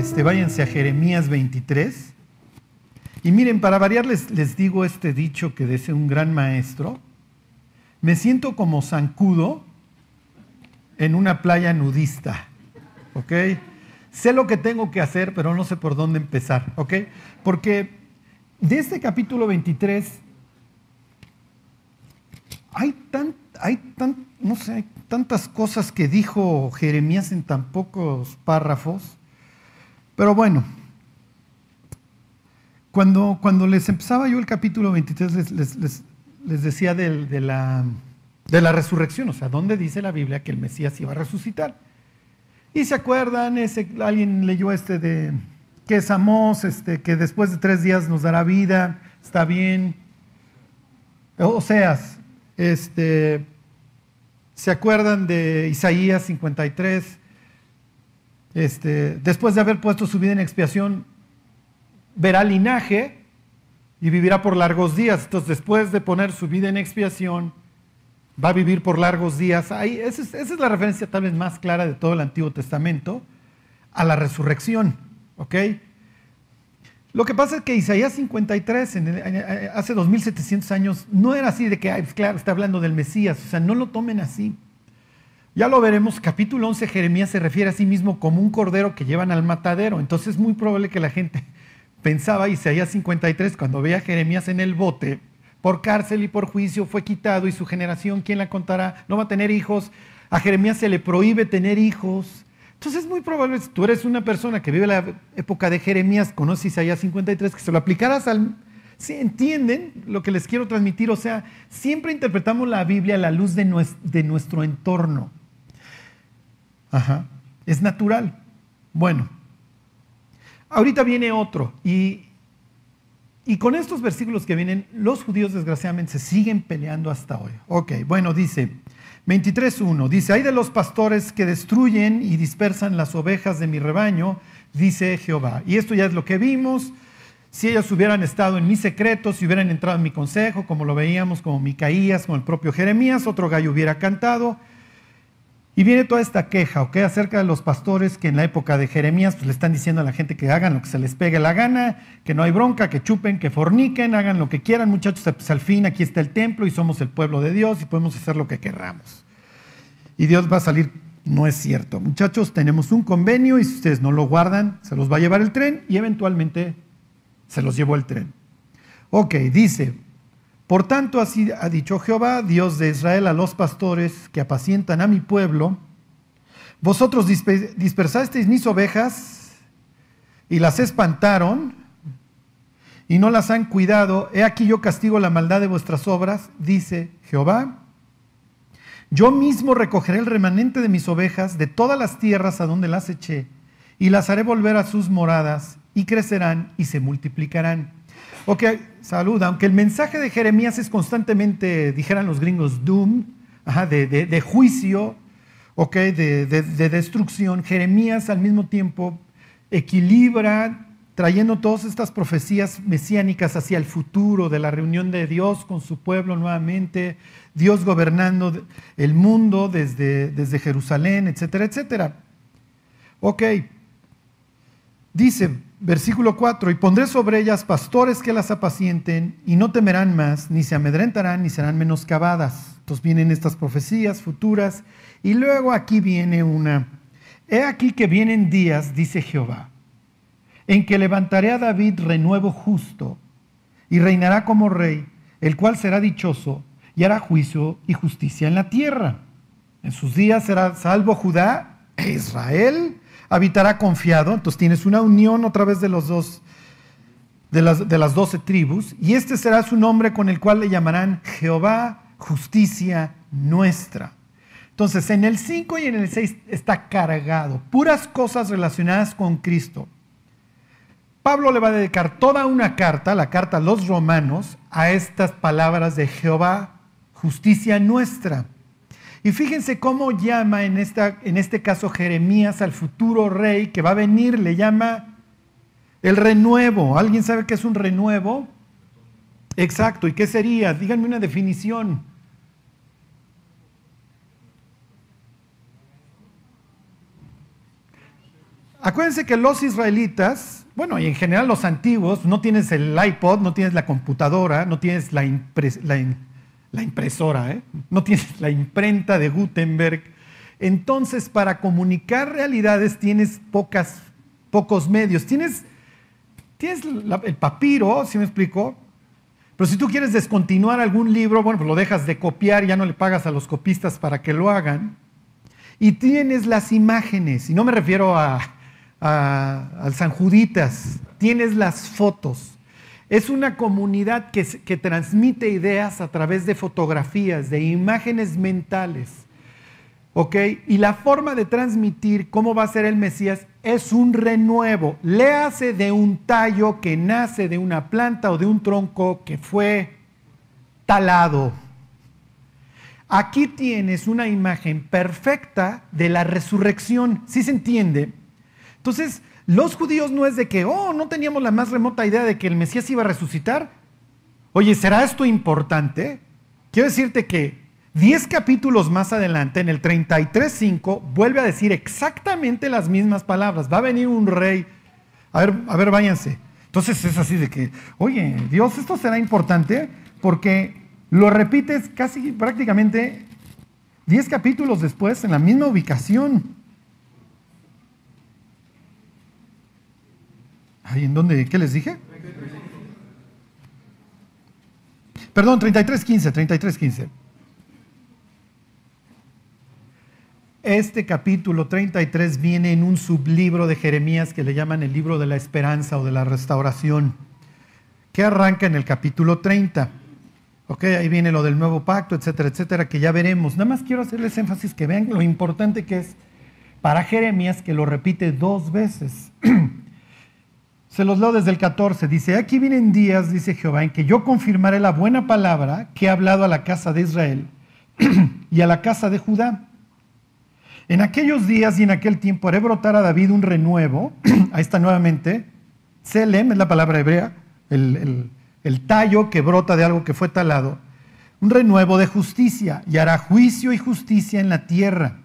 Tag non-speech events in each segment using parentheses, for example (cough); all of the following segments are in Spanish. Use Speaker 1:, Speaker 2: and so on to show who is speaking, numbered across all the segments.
Speaker 1: este, váyanse a Jeremías 23. Y miren, para variar les, les digo este dicho que dice un gran maestro. Me siento como zancudo en una playa nudista. ¿Ok? Sé lo que tengo que hacer, pero no sé por dónde empezar. ¿Ok? Porque de este capítulo 23 hay tan, hay tan, no sé, hay tantas cosas que dijo Jeremías en tan pocos párrafos. Pero bueno, cuando, cuando les empezaba yo el capítulo 23, les, decía de, la, de la resurrección, o sea, ¿dónde dice la Biblia que el Mesías iba a resucitar? Y se acuerdan, ese, alguien leyó este de que es Amós, este, que después de tres días nos dará vida, está bien. Oseas, este, ¿se acuerdan de Isaías 53? Este, después de haber puesto su vida en expiación, verá linaje y vivirá por largos días. Entonces, después de poner su vida en expiación, va a vivir por largos días. Ahí, esa, es, la referencia tal vez más clara de todo el Antiguo Testamento a la resurrección. ¿Ok? Lo que pasa es que Isaías 53, en hace 2700 años, no era así de que, pues claro, está hablando del Mesías, o sea, no lo tomen así. Ya lo veremos, capítulo 11, Jeremías se refiere a sí mismo como un cordero que llevan al matadero, entonces es muy probable que la gente (laughs) pensaba Isaías 53, cuando veía a Jeremías en el bote, por cárcel y por juicio fue quitado y su generación, ¿quién la contará? No va a tener hijos, a Jeremías se le prohíbe tener hijos, entonces es muy probable, si tú eres una persona que vive la época de Jeremías, conoces Isaías 53, que se lo aplicaras al... ¿Sí entienden lo que les quiero transmitir? O sea, siempre interpretamos la Biblia a la luz de nuestro, entorno. Ajá, es natural. Bueno, ahorita viene otro y, y con estos versículos que vienen, los judíos desgraciadamente se siguen peleando hasta hoy. Ok, bueno, dice, 23.1 dice, hay de los pastores que destruyen y dispersan las ovejas de mi rebaño, dice Jehová. Y esto ya es lo que vimos. Si ellos hubieran estado en mi secreto, si hubieran entrado en mi consejo, como lo veíamos, como Micaías, como el propio Jeremías, otro gallo hubiera cantado. Y viene toda esta queja, ¿ok? Acerca de los pastores que en la época de Jeremías pues, le están diciendo a la gente que hagan lo que se les pegue la gana, que no hay bronca, que chupen, que forniquen, hagan lo que quieran, muchachos, pues al fin aquí está el templo y somos el pueblo de Dios y podemos hacer lo que querramos. Y Dios va a salir, no es cierto. Muchachos, tenemos un convenio y si ustedes no lo guardan, se los va a llevar el tren y eventualmente se los llevó el tren. Ok, dice, por tanto, así ha dicho Jehová, Dios de Israel, a los pastores que apacientan a mi pueblo, vosotros dispersasteis mis ovejas y las espantaron y no las han cuidado. He aquí yo castigo la maldad de vuestras obras, dice Jehová. Yo mismo recogeré el remanente de mis ovejas de todas las tierras a donde las eché y las haré volver a sus moradas y crecerán y se multiplicarán. Ok, salud. Aunque el mensaje de Jeremías es constantemente, dijeran los gringos, doom, de, juicio, ok, de, de destrucción, Jeremías al mismo tiempo equilibra trayendo todas estas profecías mesiánicas hacia el futuro de la reunión de Dios con su pueblo nuevamente, Dios gobernando el mundo desde, desde Jerusalén, etcétera, etcétera. Ok, dice Versículo 4, y pondré sobre ellas pastores que las apacienten y no temerán más, ni se amedrentarán, ni serán menoscabadas. Entonces vienen estas profecías futuras y luego aquí viene una. He aquí que vienen días, dice Jehová, en que levantaré a David renuevo justo y reinará como rey, el cual será dichoso y hará juicio y justicia en la tierra. En sus días será salvo Judá e Israel habitará confiado. Entonces tienes una unión otra vez de los dos, de las, de las doce tribus, y este será su nombre con el cual le llamarán Jehová, justicia nuestra. Entonces, en el 5 y en el 6 está cargado, puras cosas relacionadas con Cristo. Pablo le va a dedicar toda una carta, la carta a los romanos, a estas palabras de Jehová, justicia nuestra. Y fíjense cómo llama en, esta, en este caso Jeremías al futuro rey que va a venir, le llama el renuevo. ¿Alguien sabe qué es un renuevo? Exacto, ¿y qué sería? Díganme una definición. acuérdense que los israelitas, bueno, y en general los antiguos, no tienes el iPod, no tienes la computadora, no tienes la, la impresora, ¿eh? no tienes la imprenta de Gutenberg. Entonces, para comunicar realidades tienes pocos medios. Tienes, el papiro, ¿sí me explico? Pero si tú quieres descontinuar algún libro, bueno, pues lo dejas de copiar, ya no le pagas a los copistas para que lo hagan. Y tienes las imágenes, y no me refiero a, al San Juditas, tienes las fotos. Es una comunidad que, transmite ideas a través de fotografías, de imágenes mentales. ¿Ok? Y la forma de transmitir cómo va a ser el Mesías es un renuevo. Le hace de un tallo que nace de una planta o de un tronco que fue talado. Aquí tienes una imagen perfecta de la resurrección. ¿Sí se entiende? Entonces, los judíos no es de que, oh, no teníamos la más remota idea de que el Mesías iba a resucitar. Oye, ¿será esto importante? Quiero decirte que Diez capítulos más adelante, en el 33.5, vuelve a decir exactamente las mismas palabras. Va a venir un rey. A ver, a ver, váyanse. Entonces es así de que, oye, Dios, esto será importante porque lo repites casi prácticamente diez capítulos después en la misma ubicación. ¿Ahí en dónde? ¿Qué les dije? Perdón, 33.15, 33.15. Este capítulo 33 viene en un sublibro de Jeremías que le llaman el libro de la esperanza o de la restauración, que arranca en el capítulo 30. Ok, ahí viene lo del nuevo pacto, etcétera, etcétera, que ya veremos. Nada más quiero hacerles énfasis que vean lo importante que es para Jeremías que lo repite dos veces. (clears throat) Se los leo desde el 14. Dice, aquí vienen días, dice Jehová, en que yo confirmaré la buena palabra que he hablado a la casa de Israel (clears throat) y a la casa de Judá en aquellos días y en aquel tiempo haré brotar a David un renuevo. (clears throat) Ahí está nuevamente. Selem es la palabra hebrea, el, el tallo que brota de algo que fue talado. Un renuevo de justicia y hará juicio y justicia en la tierra.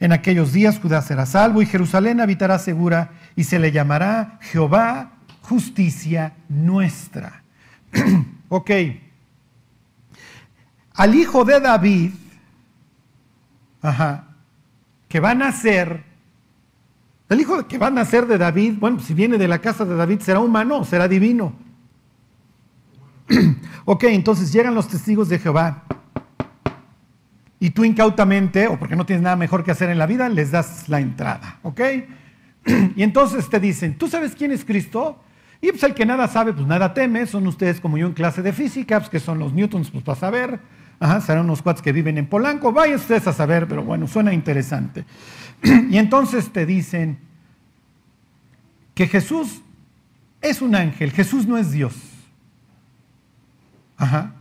Speaker 1: En aquellos días Judá será salvo y Jerusalén habitará segura y se le llamará Jehová justicia nuestra. (clears throat) ok. Al hijo de David, ajá, que va a nacer, el hijo que va a nacer de David, bueno, si viene de la casa de David, ¿será humano será divino? (clears throat) ok, entonces llegan los testigos de Jehová y tú incautamente, o porque no tienes nada mejor que hacer en la vida, les das la entrada, ¿ok? (clears throat) y entonces te dicen, ¿tú sabes quién es Cristo? Y pues el que nada sabe, pues nada teme, son ustedes como yo en clase de física, pues que son los newtons, pues para saber. Ajá, serán unos cuates que viven en Polanco, vayan ustedes a saber, pero bueno, suena interesante. (clears throat) y entonces te dicen que Jesús es un ángel, Jesús no es Dios. Ajá.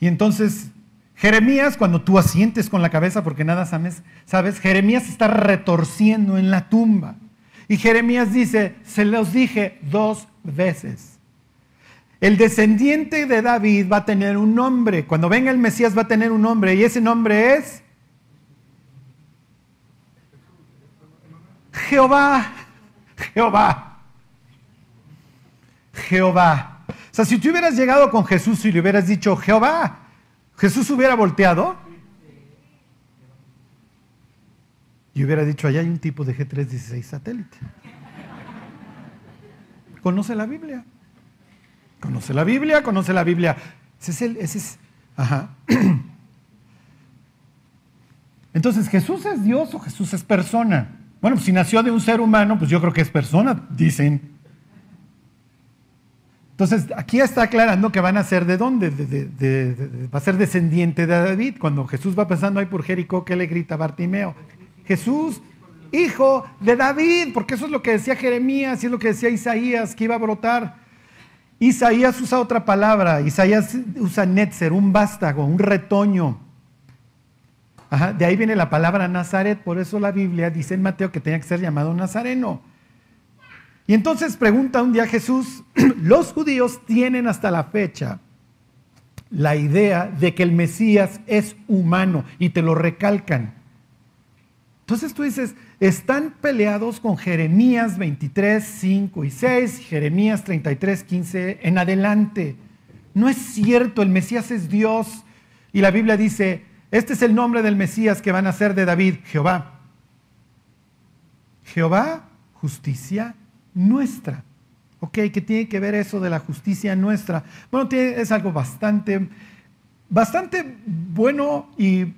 Speaker 1: Y entonces, Jeremías, cuando tú asientes con la cabeza porque nada sabes, sabes, Jeremías está retorciendo en la tumba. Y Jeremías dice, se los dije dos veces. El descendiente de David va a tener un nombre. Cuando venga el Mesías va a tener un nombre. Y ese nombre es Jehová. Jehová. Jehová. O sea, si tú hubieras llegado con Jesús y le hubieras dicho Jehová, Jesús hubiera volteado y hubiera dicho, allá hay un tipo de G316 satélite. ¿Conoce la Biblia? Conoce la Biblia, conoce la Biblia. Ese es el, ese es, ajá. (clears throat) Entonces, ¿Jesús es Dios o Jesús es persona? Bueno, pues si nació de un ser humano, pues yo creo que es persona, dicen. Entonces, aquí está aclarando que van a ser de dónde, va a ser descendiente de David. Cuando Jesús va pasando ahí por Jericó, ¿qué le grita Bartimeo? Jesús, hijo de David, porque eso es lo que decía Jeremías y es lo que decía Isaías, que iba a brotar. Isaías usa otra palabra, Isaías usa netzer, un vástago, un retoño. de ahí viene la palabra Nazaret, por eso la Biblia dice en Mateo que tenía que ser llamado Nazareno. Y entonces pregunta un día Jesús, (clears throat) los judíos tienen hasta la fecha la idea de que el Mesías es humano y te lo recalcan. Entonces tú dices, están peleados con Jeremías 23, 5 y 6, Jeremías 33, 15 en adelante. No es cierto, el Mesías es Dios. Y la Biblia dice, este es el nombre del Mesías que van a ser de David, Jehová. Jehová, justicia nuestra. Ok, ¿qué tiene que ver eso de la justicia nuestra? Bueno, es algo bastante, bastante bueno y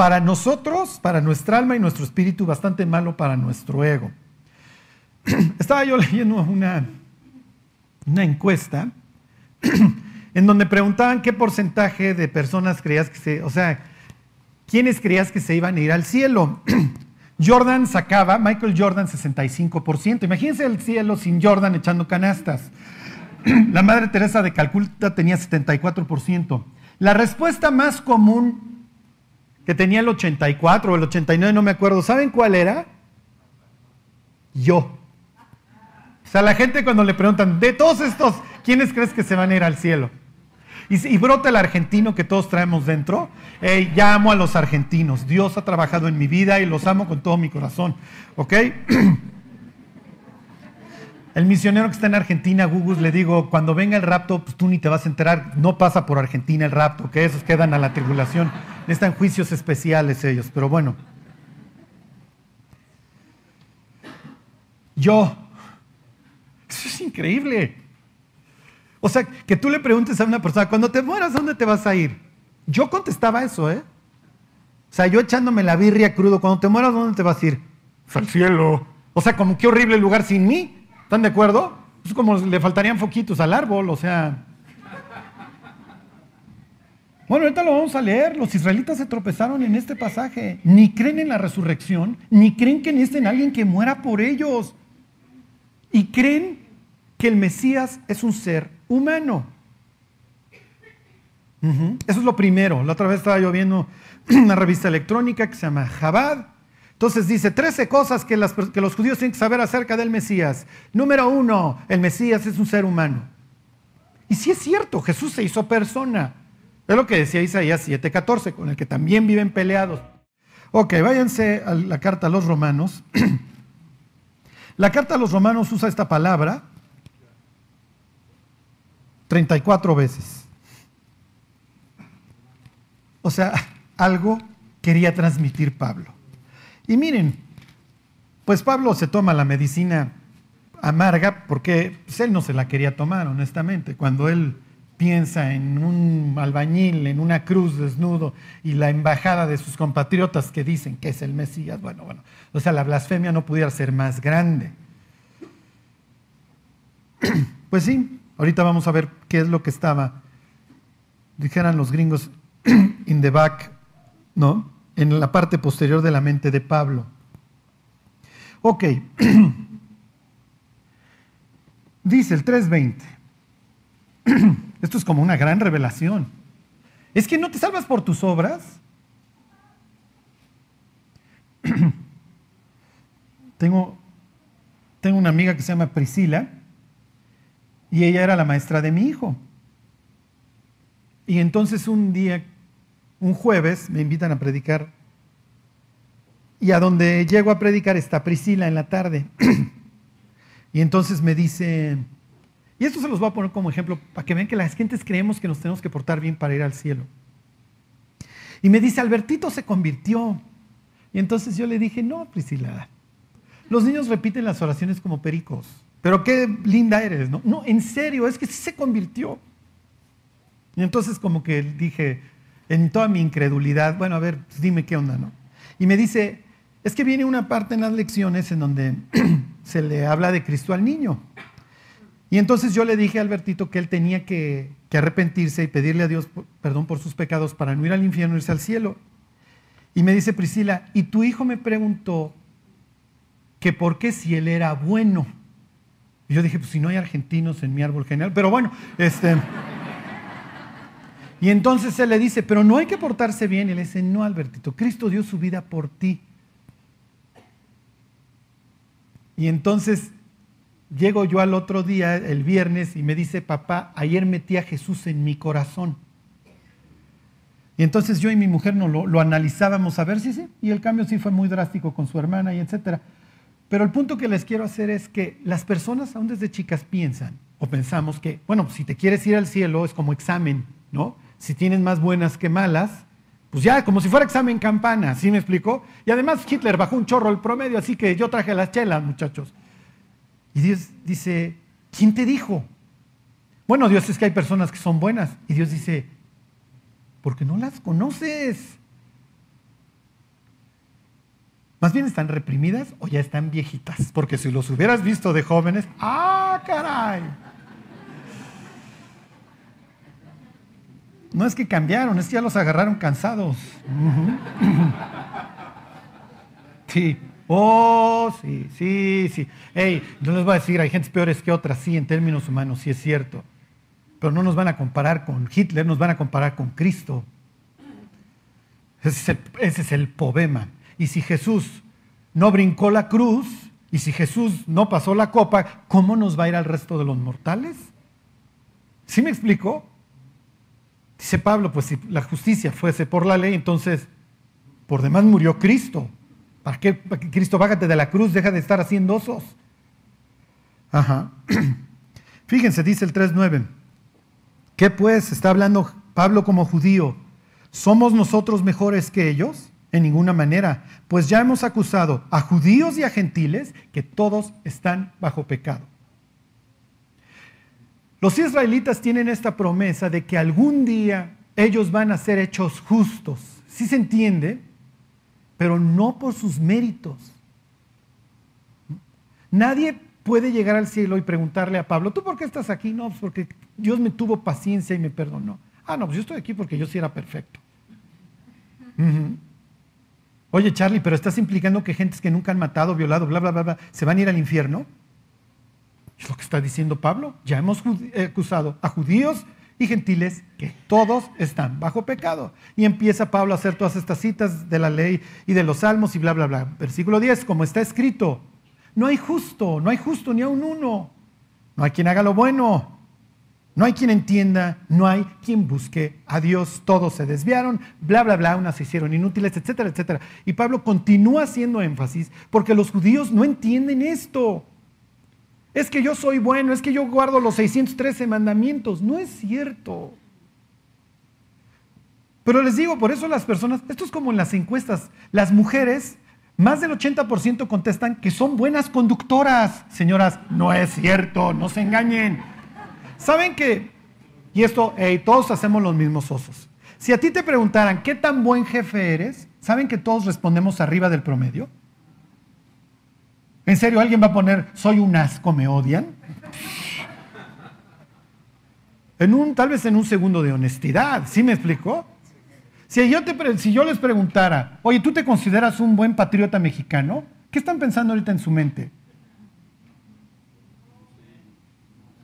Speaker 1: para nosotros, para nuestra alma y nuestro espíritu, bastante malo para nuestro ego. (clears throat) Estaba yo leyendo una, una encuesta (clears throat) en donde preguntaban qué porcentaje de personas creías que se, o sea, quiénes creías que se iban a ir al cielo. (clears throat) Jordan sacaba, Michael Jordan 65%. Imagínense el cielo sin Jordan echando canastas. La Madre Teresa de Calcuta tenía 74%. La respuesta más común que tenía el 84 o el 89, no me acuerdo, ¿saben cuál era? Yo. O sea, la gente cuando le preguntan, de todos estos, ¿quiénes crees que se van a ir al cielo? Y, brota el argentino que todos traemos dentro. ya amo a los argentinos. Dios ha trabajado en mi vida y los amo con todo mi corazón. ¿Ok? (clears throat) El misionero que está en Argentina, Gugus, le digo, cuando venga el rapto, pues tú ni te vas a enterar, no pasa por Argentina el rapto, que esos quedan a la tribulación. Están juicios especiales ellos, pero bueno. Yo, eso es increíble. O sea, que tú le preguntes a una persona, cuando te mueras, ¿dónde te vas a ir? Yo contestaba eso, ¿eh? O sea, yo echándome la birria crudo, cuando te mueras, ¿dónde te vas a ir? Al cielo. O sea, como qué horrible lugar sin mí. ¿Están de acuerdo? Es como le faltarían foquitos al árbol, o sea. Bueno, ahorita lo vamos a leer. Los israelitas se tropezaron en este pasaje. Ni creen en la resurrección, ni creen que necesiten a alguien que muera por ellos. Y creen que el Mesías es un ser humano. Eso es lo primero. La otra vez estaba yo viendo (clears throat) una revista electrónica que se llama Jabad. Entonces dice 13 cosas que, los judíos tienen que saber acerca del Mesías. Número uno, el Mesías es un ser humano. Y si es cierto, Jesús se hizo persona. Es lo que decía Isaías 7:14, con el que también viven peleados. Ok, váyanse a la carta a los romanos. (clears throat) la carta a los romanos usa esta palabra 34 veces. O sea, algo quería transmitir Pablo. Y miren, pues Pablo se toma la medicina amarga porque pues, él no se la quería tomar, honestamente. Cuando él piensa en un albañil, en una cruz desnudo y la embajada de sus compatriotas que dicen que es el Mesías, bueno, bueno, o sea, la blasfemia no pudiera ser más grande. (clears throat) Pues sí, Ahorita vamos a ver qué es lo que estaba, dijeran los gringos, (clears throat) in the back, ¿no? En la parte posterior de la mente de Pablo. Ok. (clears throat) Dice el 320. (clears throat) Esto es como una gran revelación. Es que no te salvas por tus obras. (clears throat) tengo, tengo una amiga que se llama Priscila y ella era la maestra de mi hijo. Y entonces un día, un jueves, me invitan a predicar. Y a donde llego a predicar está Priscila en la tarde. (clears throat) y entonces me dice, y esto se los voy a poner como ejemplo para que vean que las gentes creemos que nos tenemos que portar bien para ir al cielo. Y me dice, Albertito se convirtió. Y entonces yo le dije, no, Priscila, los niños repiten las oraciones como pericos. Pero qué linda eres, ¿no? No, en serio, es que sí se convirtió. Y entonces como que dije, en toda mi incredulidad, bueno, a ver, pues dime qué onda, ¿no? Y me dice, es que viene una parte en las lecciones en donde (clears throat) se le habla de Cristo al niño. Y entonces yo le dije a Albertito que él tenía que, que arrepentirse y pedirle a Dios perdón por sus pecados para no ir al infierno, irse al cielo. Y me dice Priscila, y tu hijo me preguntó que por qué si él era bueno. Y yo dije, pues si no hay argentinos en mi árbol genial, pero bueno, este... Y entonces él le dice, pero no hay que portarse bien. Y le dice, no, Albertito, Cristo dio su vida por ti. Y entonces llego yo al otro día, el viernes, y me dice, papá, ayer metí a Jesús en mi corazón. Y entonces yo y mi mujer no lo, lo analizábamos a ver si sí, y el cambio sí fue muy drástico con su hermana y etcétera. Pero el punto que les quiero hacer es que las personas aún desde chicas piensan o pensamos que, bueno, si te quieres ir al cielo es como examen, ¿no? Si tienes más buenas que malas, pues ya, como si fuera examen campana, ¿sí me explicó? Y además Hitler bajó un chorro el promedio, así que yo traje las chelas, muchachos. Y Dios dice, ¿quién te dijo? Bueno, Dios es que hay personas que son buenas. Y Dios dice, porque no las conoces. Más bien están reprimidas o ya están viejitas. Porque si los hubieras visto de jóvenes, ¡ah, caray! No es que cambiaron, es que ya los agarraron cansados. Sí. Oh, sí, sí, sí. Hey, no les voy a decir, hay gente peores que otras, sí, en términos humanos, sí es cierto. Pero no nos van a comparar con Hitler, nos van a comparar con Cristo. Ese es el, poema. Y si Jesús no brincó la cruz, y si Jesús no pasó la copa, ¿cómo nos va a ir al resto de los mortales? ¿Sí me explicó? Dice Pablo, pues si la justicia fuese por la ley, entonces por demás murió Cristo. ¿Para qué? ¿Para que Cristo bájate de la cruz, deja de estar haciendo osos. Ajá. (clears throat) Fíjense, dice el 3.9. ¿Qué pues está hablando Pablo como judío? ¿Somos nosotros mejores que ellos? En ninguna manera, pues ya hemos acusado a judíos y a gentiles que todos están bajo pecado. Los israelitas tienen esta promesa de que algún día ellos van a ser hechos justos. Sí se entiende, pero no por sus méritos. Nadie puede llegar al cielo y preguntarle a Pablo, ¿tú por qué estás aquí? No, pues porque Dios me tuvo paciencia y me perdonó. Ah, no, pues yo estoy aquí porque yo sí era perfecto. Oye, Charlie, pero estás implicando que gentes que nunca han matado, violado, bla, bla, bla, bla, se van a ir al infierno. Es lo que está diciendo Pablo. Ya hemos eh, acusado a judíos y gentiles que todos están bajo pecado. Y empieza Pablo a hacer todas estas citas de la ley y de los salmos y bla, bla, bla. Versículo 10, como está escrito, no hay justo, no hay justo ni a un uno. No hay quien haga lo bueno. No hay quien entienda, no hay quien busque a Dios. Todos se desviaron, bla, bla, bla, unas se hicieron inútiles, etcétera, etcétera. Y Pablo continúa haciendo énfasis porque los judíos no entienden esto. Es que yo soy bueno, es que yo guardo los 613 mandamientos. No es cierto. Pero les digo, por eso las personas, esto es como en las encuestas, las mujeres más del 80% contestan que son buenas conductoras. Señoras, no es cierto, no se engañen. ¿Saben que? Y esto, todos hacemos los mismos osos. Si a ti te preguntaran qué tan buen jefe eres, ¿saben que todos respondemos arriba del promedio? ¿En serio alguien va a poner, soy un asco, me odian? En un, tal vez en un segundo de honestidad, ¿sí me explicó? Si yo, te, si yo les preguntara, oye, ¿tú te consideras un buen patriota mexicano? ¿Qué están pensando ahorita en su mente?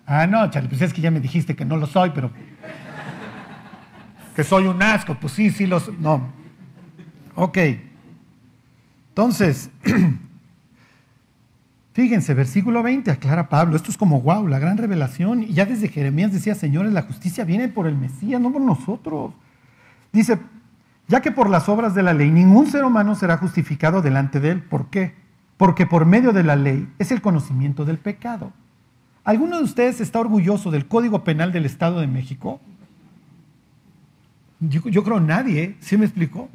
Speaker 1: Ah, no, Charlie, pues es que ya me dijiste que no lo soy, pero que soy un asco, pues sí, sí los... No. Ok. Entonces, (clears throat) fíjense, versículo 20, aclara Pablo, esto es como, wow, la gran revelación. Y ya desde Jeremías decía, señores, la justicia viene por el Mesías, no por nosotros. Dice, ya que por las obras de la ley ningún ser humano será justificado delante de él. ¿Por qué? Porque por medio de la ley es el conocimiento del pecado. ¿Alguno de ustedes está orgulloso del Código Penal del Estado de México? Yo, creo nadie, ¿sí me explicó?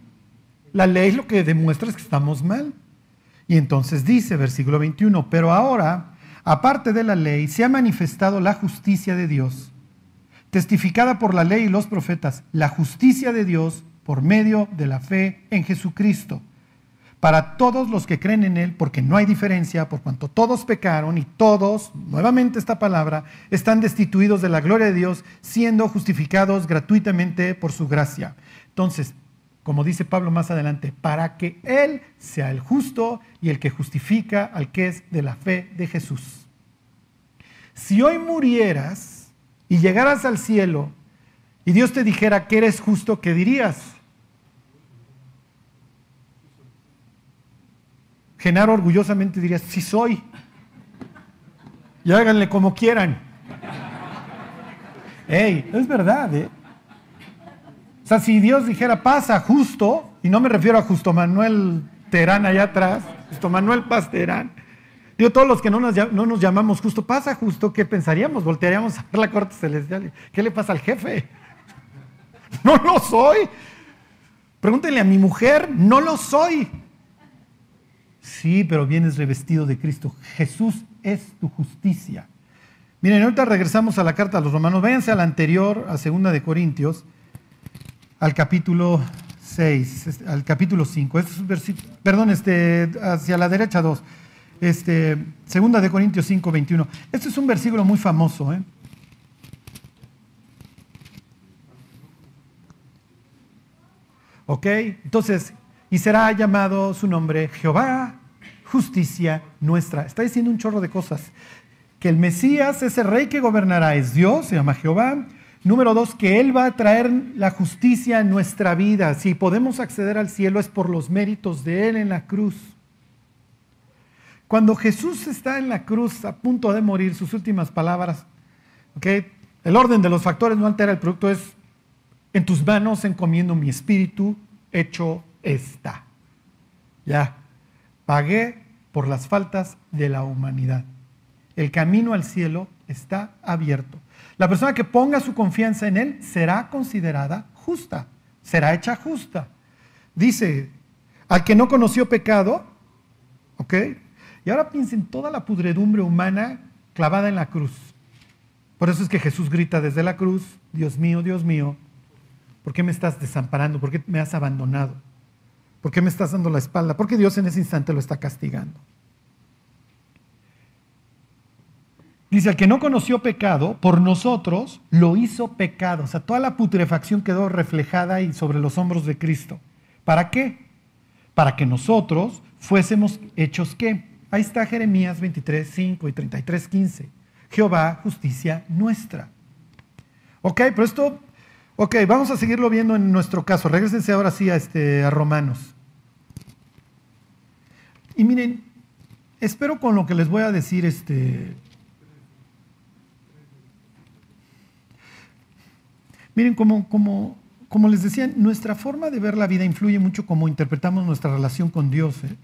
Speaker 1: La ley lo que demuestra es que estamos mal. Y entonces dice, versículo 21, pero ahora, aparte de la ley, se ha manifestado la justicia de Dios, testificada por la ley y los profetas, la justicia de Dios por medio de la fe en Jesucristo, para todos los que creen en Él, porque no hay diferencia, por cuanto todos pecaron y todos, nuevamente esta palabra, están destituidos de la gloria de Dios, siendo justificados gratuitamente por su gracia. Entonces, como dice Pablo más adelante, para que Él sea el justo y el que justifica al que es de la fe de Jesús. Si hoy murieras y llegaras al cielo y Dios te dijera que eres justo, ¿qué dirías? Genaro orgullosamente diría, sí soy. Y háganle como quieran. Ey, es verdad, ¿eh? Sea, si Dios dijera pasa justo, y no me refiero a Justo Manuel Terán allá atrás, Justo Manuel Paz Terán, digo, todos los que no nos, no nos llamamos justo, pasa justo, ¿qué pensaríamos? Voltearíamos a ver la corte celestial. ¿Qué le pasa al jefe? (laughs) No lo soy. Pregúntenle a mi mujer, no lo soy. Sí, pero vienes revestido de Cristo. Jesús es tu justicia. Miren, ahorita regresamos a la carta a los romanos. Váyanse a la anterior, a segunda de Corintios, al capítulo 6, al capítulo 5. Este es perdón, este, hacia la derecha 2. Este, segunda de Corintios 5, 21. Este es un versículo muy famoso. ¿eh? ¿Ok? Entonces, y será llamado su nombre Jehová, justicia nuestra. Está diciendo un chorro de cosas que el Mesías, ese rey que gobernará, es Dios, se llama Jehová. Número dos, que Él va a traer la justicia en nuestra vida. Si podemos acceder al cielo es por los méritos de Él en la cruz. Cuando Jesús está en la cruz a punto de morir, sus últimas palabras, el orden de los factores no altera el producto, es en tus manos encomiendo mi espíritu, hecho está. Ya, pagué por las faltas de la humanidad. El camino al cielo está abierto. La persona que ponga su confianza en Él será considerada justa, será hecha justa. Dice, al que no conoció pecado, ¿ok? Y ahora piensen toda la pudredumbre humana clavada en la cruz. Por eso es que Jesús grita desde la cruz, Dios mío, Dios mío, ¿por qué me estás desamparando? ¿Por qué me has abandonado? ¿Por qué me estás dando la espalda? Porque Dios en ese instante lo está castigando. Dice, el que no conoció pecado, por nosotros lo hizo pecado. O sea, toda la putrefacción quedó reflejada ahí sobre los hombros de Cristo. ¿Para qué? Para que nosotros fuésemos hechos qué? Ahí está Jeremías 23, 5 y 33, 15. Jehová, justicia nuestra. Ok, pero esto, ok, vamos a seguirlo viendo en nuestro caso. Regresense ahora sí a, este, a Romanos. Y miren, espero con lo que les voy a decir, este, Miren, como, como, como les decía, nuestra forma de ver la vida influye mucho cómo interpretamos nuestra relación con Dios. ¿eh?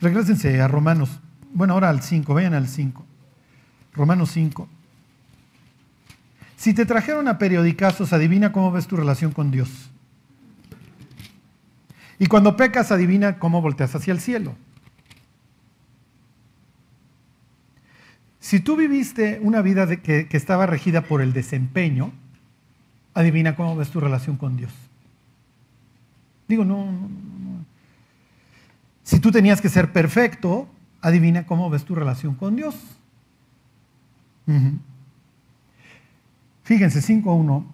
Speaker 1: Regrésense a Romanos. Bueno, ahora al 5, vayan al 5. Romanos 5. Si te trajeron a periodicazos, adivina cómo ves tu relación con Dios. Y cuando pecas, adivina cómo volteas hacia el cielo. Si tú viviste una vida que, estaba regida por el desempeño, adivina cómo ves tu relación con Dios. Digo, no, no, no. Si tú tenías que ser perfecto, adivina cómo ves tu relación con Dios. Fíjense, 5.1.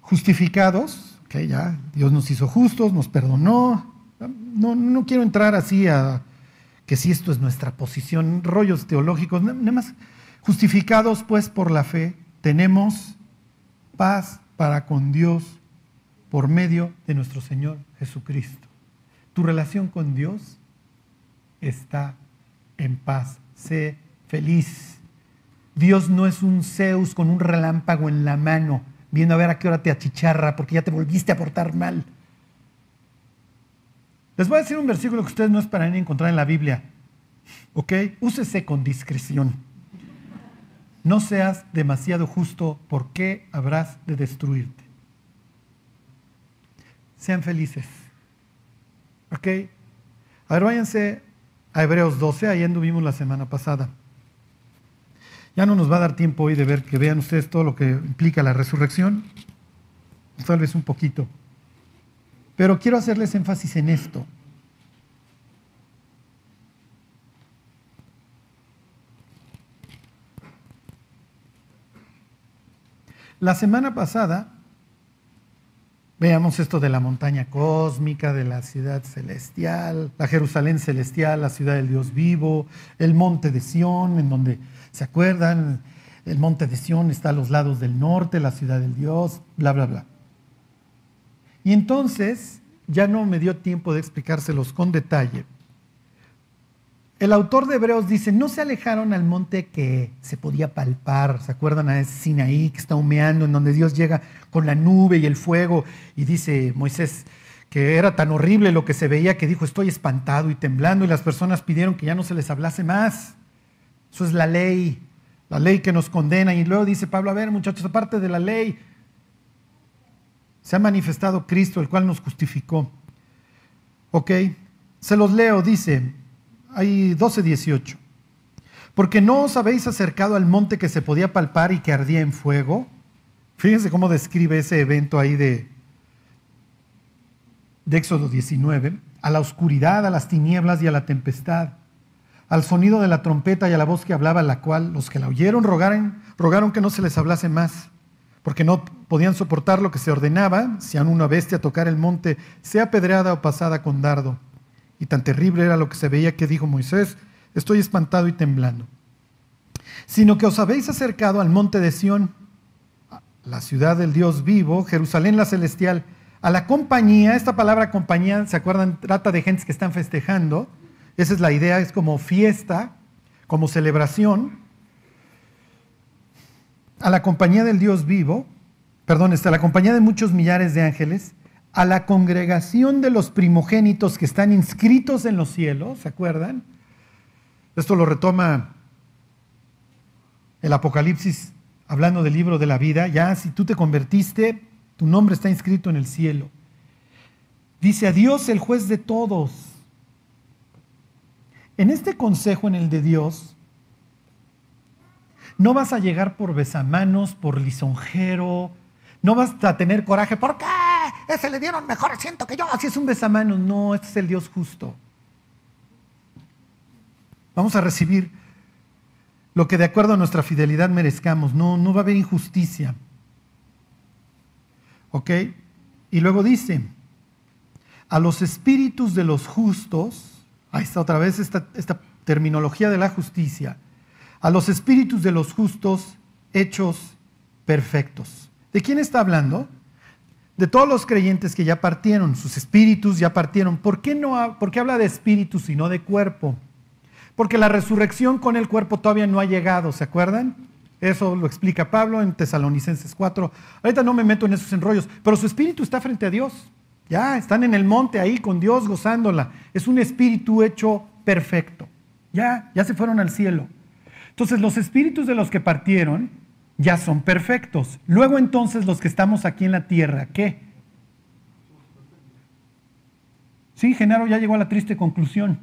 Speaker 1: Justificados, que ya Dios nos hizo justos, nos perdonó. No, no quiero entrar así a, que si esto es nuestra posición, rollos teológicos, nada más justificados pues por la fe, tenemos paz para con Dios por medio de nuestro Señor Jesucristo. Tu relación con Dios está en paz, sé feliz. Dios no es un Zeus con un relámpago en la mano, viendo a ver a qué hora te achicharra porque ya te volviste a portar mal. Les voy a decir un versículo que ustedes no esperan encontrar en la Biblia. ¿Ok? Úsese con discreción. No seas demasiado justo porque habrás de destruirte. Sean felices. ¿Ok? A ver, váyanse a Hebreos 12, ahí anduvimos la semana pasada. Ya no nos va a dar tiempo hoy de ver que vean ustedes todo lo que implica la resurrección. Tal vez un poquito. Pero quiero hacerles énfasis en esto. La semana pasada veamos esto de la montaña cósmica, de la ciudad celestial, la Jerusalén celestial, la ciudad del Dios vivo, el monte de Sión, en donde, ¿se acuerdan? El monte de Sión está a los lados del norte, la ciudad del Dios, bla, bla, bla. Y entonces ya no me dio tiempo de explicárselos con detalle. el autor de Hebreos dice, no se alejaron al monte que se podía palpar, ¿se acuerdan a ese Sinaí que está humeando, en donde Dios llega con la nube y el fuego y dice Moisés que era tan horrible lo que se veía que dijo, estoy espantado y temblando y las personas pidieron que ya no se les hablase más. Eso es la ley, la ley que nos condena. Y luego dice Pablo, a ver muchachos, aparte de la ley, se ha manifestado Cristo, el cual nos justificó. Ok, se los leo, dice, hay 12, 18. Porque no os habéis acercado al monte que se podía palpar y que ardía en fuego. Fíjense cómo describe ese evento ahí de, de Éxodo 19. A la oscuridad, a las tinieblas y a la tempestad. Al sonido de la trompeta y a la voz que hablaba, la cual los que la oyeron rogaron, rogaron que no se les hablase más, porque no podían soportar lo que se ordenaba, si a una bestia tocar el monte, sea pedreada o pasada con dardo. Y tan terrible era lo que se veía que dijo Moisés, estoy espantado y temblando. Sino que os habéis acercado al monte de Sión, la ciudad del Dios vivo, Jerusalén la celestial, a la compañía, esta palabra compañía, ¿se acuerdan? Trata de gentes que están festejando. Esa es la idea, es como fiesta, como celebración. A la compañía del Dios vivo, perdón, está a la compañía de muchos millares de ángeles, a la congregación de los primogénitos que están inscritos en los cielos, ¿se acuerdan? Esto lo retoma el Apocalipsis hablando del libro de la vida. Ya si tú te convertiste, tu nombre está inscrito en el cielo. Dice a Dios el juez de todos. En este consejo, en el de Dios, no vas a llegar por besamanos, por lisonjero, no vas a tener coraje. ¿Por qué? Ese le dieron mejor asiento que yo. Así es un besamanos. No, este es el Dios justo. Vamos a recibir lo que de acuerdo a nuestra fidelidad merezcamos. No, no va a haber injusticia. ¿Ok? Y luego dice, a los espíritus de los justos, ahí está otra vez esta, esta terminología de la justicia, a los espíritus de los justos hechos perfectos. ¿De quién está hablando? De todos los creyentes que ya partieron, sus espíritus ya partieron. ¿Por qué, no, ¿Por qué habla de espíritus y no de cuerpo? Porque la resurrección con el cuerpo todavía no ha llegado, ¿se acuerdan? Eso lo explica Pablo en Tesalonicenses 4. Ahorita no me meto en esos enrollos, pero su espíritu está frente a Dios. Ya están en el monte ahí con Dios gozándola. Es un espíritu hecho perfecto. Ya, ya se fueron al cielo. Entonces los espíritus de los que partieron ya son perfectos. Luego entonces los que estamos aquí en la tierra, ¿qué? Sí, Genaro ya llegó a la triste conclusión.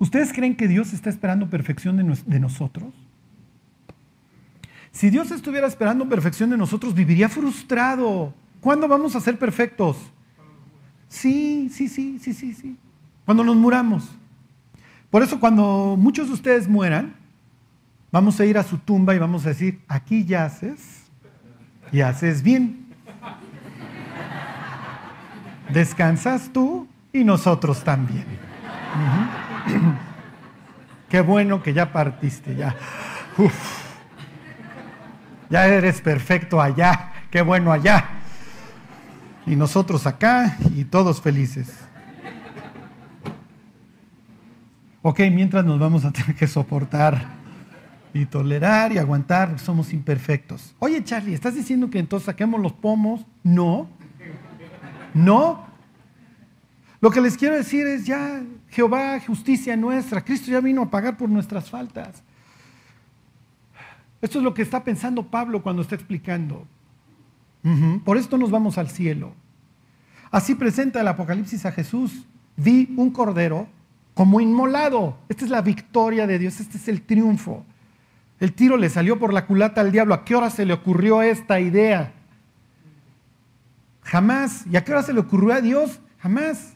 Speaker 1: ¿Ustedes creen que Dios está esperando perfección de, nosotros? Si Dios estuviera esperando perfección de nosotros, viviría frustrado. ¿Cuándo vamos a ser perfectos? Sí, sí, sí, sí, sí, sí. Cuando nos muramos. Por eso cuando muchos de ustedes mueran, Vamos a ir a su tumba y vamos a decir, aquí yaces y haces bien. Descansas tú y nosotros también. (clears throat) Qué bueno que ya partiste, ya. Ya eres perfecto allá, qué bueno allá. Y nosotros acá y todos felices. Ok, mientras nos vamos a tener que soportar y tolerar y aguantar, somos imperfectos. Oye, Charlie, ¿estás diciendo que entonces saquemos los pomos? No. No. Lo que les quiero decir es ya, Jehová, justicia nuestra, Cristo ya vino a pagar por nuestras faltas. Esto es lo que está pensando Pablo cuando está explicando. Por esto nos vamos al cielo. Así presenta el Apocalipsis a Jesús. Vi un cordero como inmolado. Esta es la victoria de Dios, este es el triunfo. El tiro le salió por la culata al diablo. ¿A qué hora se le ocurrió esta idea? Jamás. ¿Y a qué hora se le ocurrió a Dios? Jamás.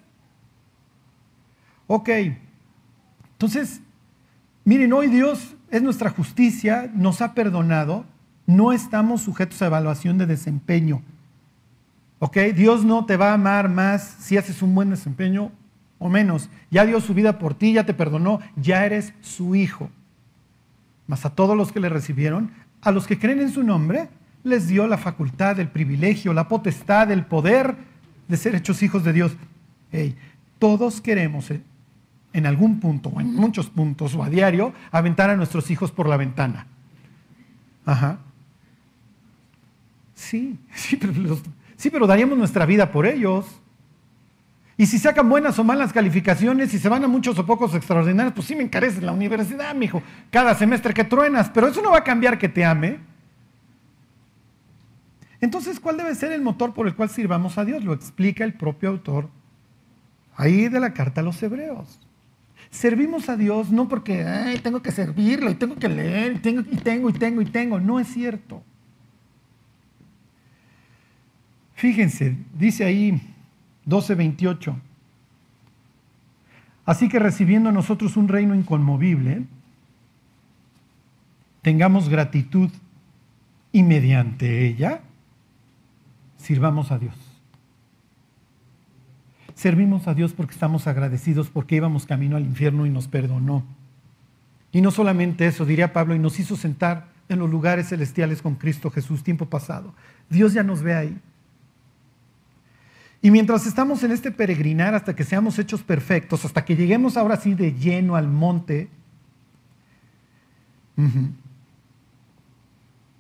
Speaker 1: Ok. Entonces, miren, hoy Dios es nuestra justicia, nos ha perdonado, no estamos sujetos a evaluación de desempeño. ¿Ok? Dios no te va a amar más si haces un buen desempeño o menos. Ya dio su vida por ti, ya te perdonó, ya eres su hijo. Mas a todos los que le recibieron, a los que creen en su nombre, les dio la facultad, el privilegio, la potestad, el poder de ser hechos hijos de Dios. todos queremos, eh, en algún punto o en muchos puntos o a diario aventar a nuestros hijos por la ventana. Ajá. Sí, (laughs) sí pero, sí, pero daríamos nuestra vida por ellos. Y si sacan buenas o malas calificaciones y se van a muchos o pocos extraordinarios, pues sí me encarecen la universidad, mijo, cada semestre que truenas, pero eso no va a cambiar que te ame. Entonces, ¿cuál debe ser el motor por el cual sirvamos a Dios? Lo explica el propio autor ahí de la carta a los hebreos. Servimos a Dios no porque tengo que servirlo y tengo que leer y tengo y tengo y tengo y tengo. No es cierto. Fíjense, dice ahí 12:28. Así que recibiendo nosotros un reino inconmovible, tengamos gratitud y mediante ella sirvamos a Dios. Servimos a Dios porque estamos agradecidos porque íbamos camino al infierno y nos perdonó. Y no solamente eso, diría Pablo, y nos hizo sentar en los lugares celestiales con Cristo Jesús tiempo pasado. Dios ya nos ve ahí. Y mientras estamos en este peregrinar hasta que seamos hechos perfectos, hasta que lleguemos ahora sí de lleno al monte,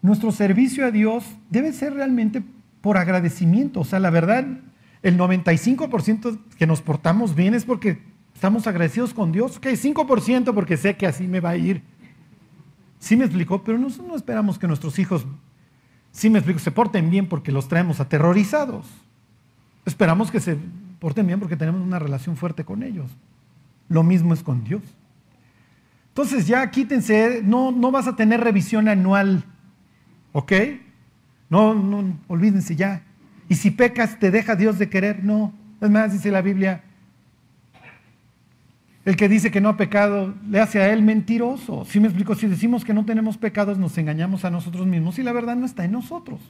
Speaker 1: nuestro servicio a Dios debe ser realmente por agradecimiento. O sea, la verdad, el 95% que nos portamos bien es porque estamos agradecidos con Dios. Ok, 5% porque sé que así me va a ir. Sí me explicó, pero nosotros no esperamos que nuestros hijos, sí me explico, se porten bien porque los traemos aterrorizados. Esperamos que se porten bien porque tenemos una relación fuerte con ellos. Lo mismo es con Dios. Entonces ya quítense, no, no vas a tener revisión anual, ¿ok? No, no, olvídense ya. Y si pecas, ¿te deja Dios de querer? No. Es más, dice la Biblia, el que dice que no ha pecado le hace a él mentiroso. Si me explico, si decimos que no tenemos pecados, nos engañamos a nosotros mismos y la verdad no está en nosotros.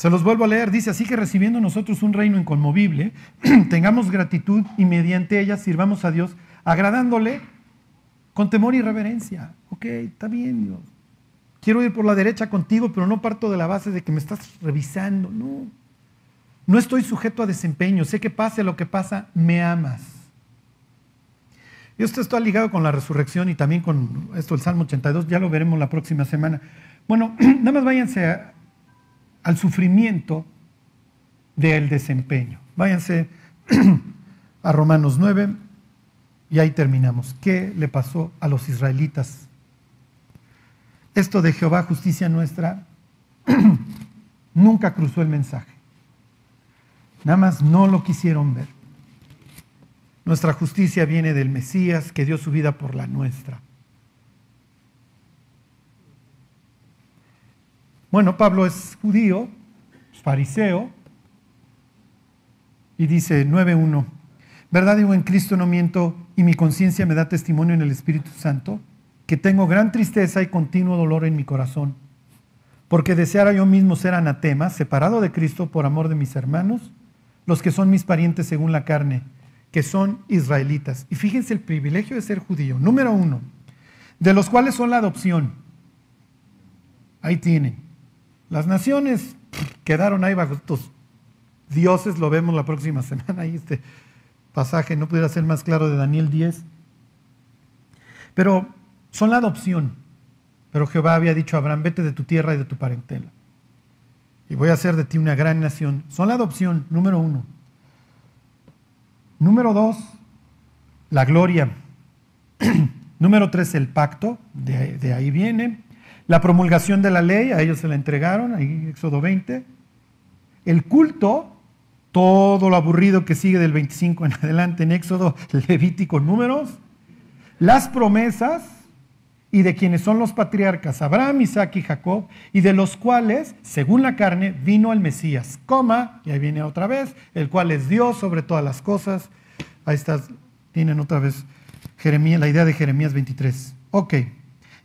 Speaker 1: Se los vuelvo a leer, dice, así que recibiendo nosotros un reino inconmovible, (clears throat) tengamos gratitud y mediante ella sirvamos a Dios, agradándole con temor y reverencia. Ok, está bien Dios. Quiero ir por la derecha contigo, pero no parto de la base de que me estás revisando. No. No estoy sujeto a desempeño. Sé que pase lo que pasa, me amas. Y esto está ligado con la resurrección y también con esto del Salmo 82. Ya lo veremos la próxima semana. Bueno, (clears throat) nada más váyanse a, al sufrimiento del desempeño. Váyanse (clears throat) a Romanos 9 y ahí terminamos. ¿Qué le pasó a los israelitas? Esto de Jehová, justicia nuestra, (clears throat) nunca cruzó el mensaje. Nada más no lo quisieron ver. Nuestra justicia viene del Mesías que dio su vida por la nuestra. Bueno, Pablo es judío, fariseo, y dice 9.1, ¿verdad digo en Cristo no miento y mi conciencia me da testimonio en el Espíritu Santo? que tengo gran tristeza y continuo dolor en mi corazón, porque deseara yo mismo ser anatema, separado de Cristo por amor de mis hermanos, los que son mis parientes según la carne, que son israelitas. Y fíjense el privilegio de ser judío. Número uno, de los cuales son la adopción. Ahí tienen. Las naciones quedaron ahí bajo estos dioses, lo vemos la próxima (laughs) semana, ahí este pasaje no pudiera ser más claro de Daniel 10. Pero son la adopción. Pero Jehová había dicho a Abraham, vete de tu tierra y de tu parentela. Y voy a hacer de ti una gran nación. Son la adopción, número uno. Número dos, la gloria. (clears throat) número tres, el pacto, de, de ahí viene. La promulgación de la ley, a ellos se la entregaron, ahí Éxodo 20. El culto, todo lo aburrido que sigue del 25 en adelante en Éxodo, (laughs) Levítico, números. Las promesas y de quienes son los patriarcas Abraham, Isaac y Jacob, y de los cuales, según la carne, vino el Mesías, coma, y ahí viene otra vez, el cual es Dios sobre todas las cosas. Ahí está, tienen otra vez Jeremías, la idea de Jeremías 23. Ok.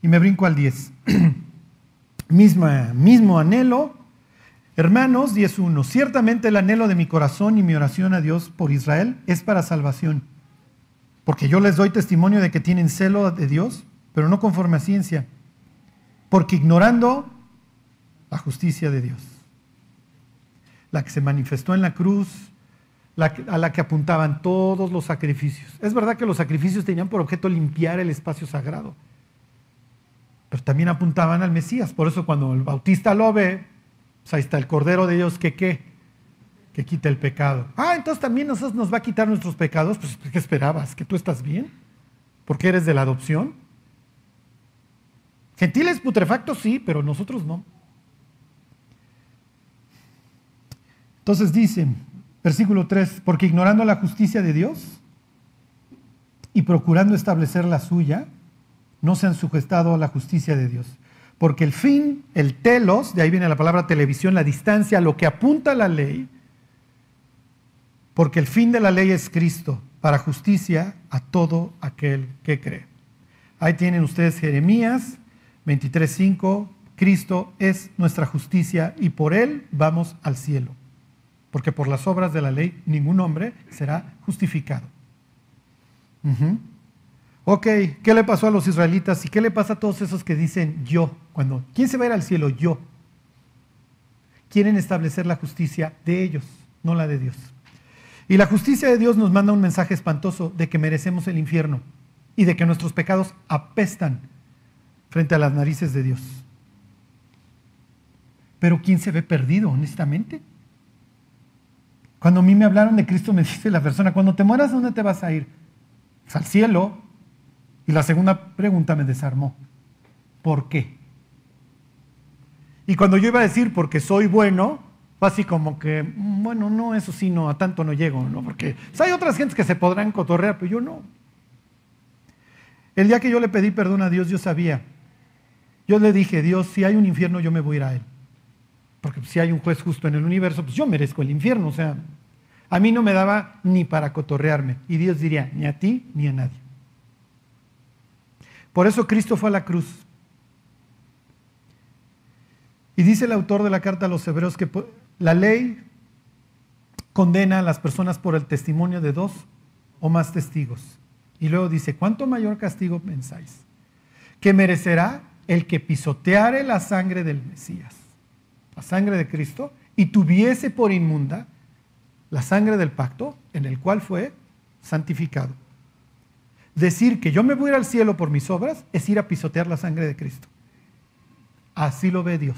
Speaker 1: Y me brinco al 10. (clears throat) Misma, mismo anhelo. Hermanos, 10.1. Ciertamente el anhelo de mi corazón y mi oración a Dios por Israel es para salvación. Porque yo les doy testimonio de que tienen celo de Dios, pero no conforme a ciencia. Porque ignorando la justicia de Dios, la que se manifestó en la cruz, a la que apuntaban todos los sacrificios. Es verdad que los sacrificios tenían por objeto limpiar el espacio sagrado, también apuntaban al Mesías. Por eso cuando el bautista lo ve, pues ahí está el Cordero de Dios que qué, que quita el pecado. Ah, entonces también nosotros nos va a quitar nuestros pecados. Pues, ¿qué esperabas? ¿Que tú estás bien? ¿Porque eres de la adopción? Gentiles putrefactos sí, pero nosotros no. Entonces dicen, versículo 3, porque ignorando la justicia de Dios y procurando establecer la suya, no se han sujetado a la justicia de Dios. Porque el fin, el telos, de ahí viene la palabra televisión, la distancia, lo que apunta a la ley, porque el fin de la ley es Cristo, para justicia a todo aquel que cree. Ahí tienen ustedes Jeremías 23.5, Cristo es nuestra justicia y por él vamos al cielo porque por las obras de la ley ningún hombre será justificado. Ok, ¿qué le pasó a los israelitas y qué le pasa a todos esos que dicen yo? Cuando, ¿quién se va a ir al cielo? Yo. Quieren establecer la justicia de ellos, no la de Dios. Y la justicia de Dios nos manda un mensaje espantoso de que merecemos el infierno y de que nuestros pecados apestan frente a las narices de Dios. Pero ¿quién se ve perdido, honestamente? Cuando a mí me hablaron de Cristo, me (laughs) dice la persona, cuando te mueras, ¿dónde te vas a ir? Pues al cielo. Y la segunda pregunta me desarmó. ¿Por qué? Y cuando yo iba a decir porque soy bueno, fue así como que, mm, bueno, no, eso sí, no, a tanto no llego, ¿no? Porque pues, hay otras gentes que se podrán cotorrear, pero yo no. El día que yo le pedí perdón a Dios, yo sabía. Yo le dije, Dios, si hay un infierno, yo me voy a ir a él. Porque si hay un juez justo en el universo, pues yo merezco el infierno. O sea, a mí no me daba ni para cotorrearme. Y Dios diría, ni a ti ni a nadie. Por eso Cristo fue a la cruz. Y dice el autor de la carta a los hebreos que la ley condena a las personas por el testimonio de dos o más testigos. Y luego dice, ¿cuánto mayor castigo pensáis? Que merecerá el que pisoteare la sangre del Mesías la sangre de Cristo, y tuviese por inmunda la sangre del pacto en el cual fue santificado. Decir que yo me voy a ir al cielo por mis obras es ir a pisotear la sangre de Cristo. Así lo ve Dios.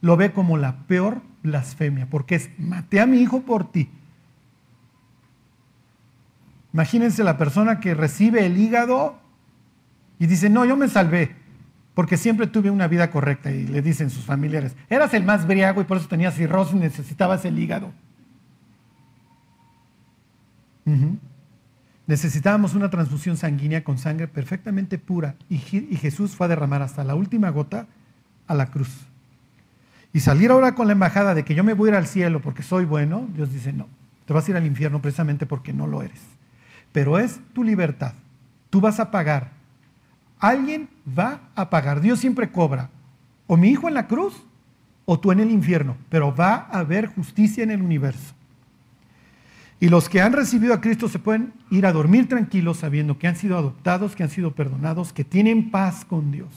Speaker 1: Lo ve como la peor blasfemia, porque es, maté a mi hijo por ti. Imagínense la persona que recibe el hígado y dice, no, yo me salvé porque siempre tuve una vida correcta y le dicen sus familiares, eras el más briago y por eso tenías cirrosis y necesitabas el hígado. Necesitábamos una transfusión sanguínea con sangre perfectamente pura y, Jesús fue a derramar hasta la última gota a la cruz. Y salir ahora con la embajada de que yo me voy a ir al cielo porque soy bueno, Dios dice, no, te vas a ir al infierno precisamente porque no lo eres. Pero es tu libertad. Tú vas a pagar Alguien va a pagar. Dios siempre cobra. O mi hijo en la cruz o tú en el infierno. Pero va a haber justicia en el universo. Y los que han recibido a Cristo se pueden ir a dormir tranquilos sabiendo que han sido adoptados, que han sido perdonados, que tienen paz con Dios.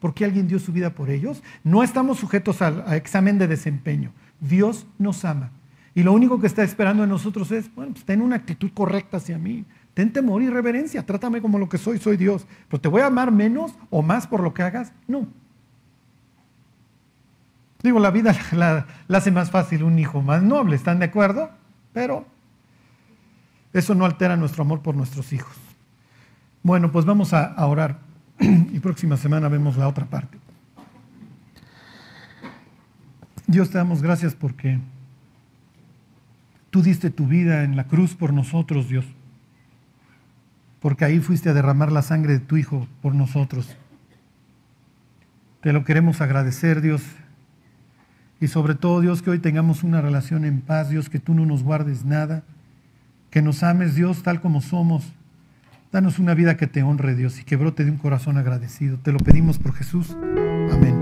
Speaker 1: Porque alguien dio su vida por ellos. No estamos sujetos al examen de desempeño. Dios nos ama. Y lo único que está esperando en nosotros es, bueno, pues ten una actitud correcta hacia mí. Ten temor y reverencia, trátame como lo que soy, soy Dios. Pero te voy a amar menos o más por lo que hagas, no. Digo, la vida (laughs) la, hace más fácil un hijo más noble, ¿están de acuerdo? Pero eso no altera nuestro amor por nuestros hijos. Bueno, pues vamos a, orar (clears throat) y próxima semana vemos la otra parte. Dios te damos gracias porque tú diste tu vida en la cruz por nosotros, Dios porque ahí fuiste a derramar la sangre de tu Hijo por nosotros. Te lo queremos agradecer, Dios. Y sobre todo, Dios, que hoy tengamos una relación en paz, Dios, que tú no nos guardes nada, que nos ames, Dios, tal como somos. Danos una vida que te honre, Dios, y que brote de un corazón agradecido. Te lo pedimos por Jesús. Amén.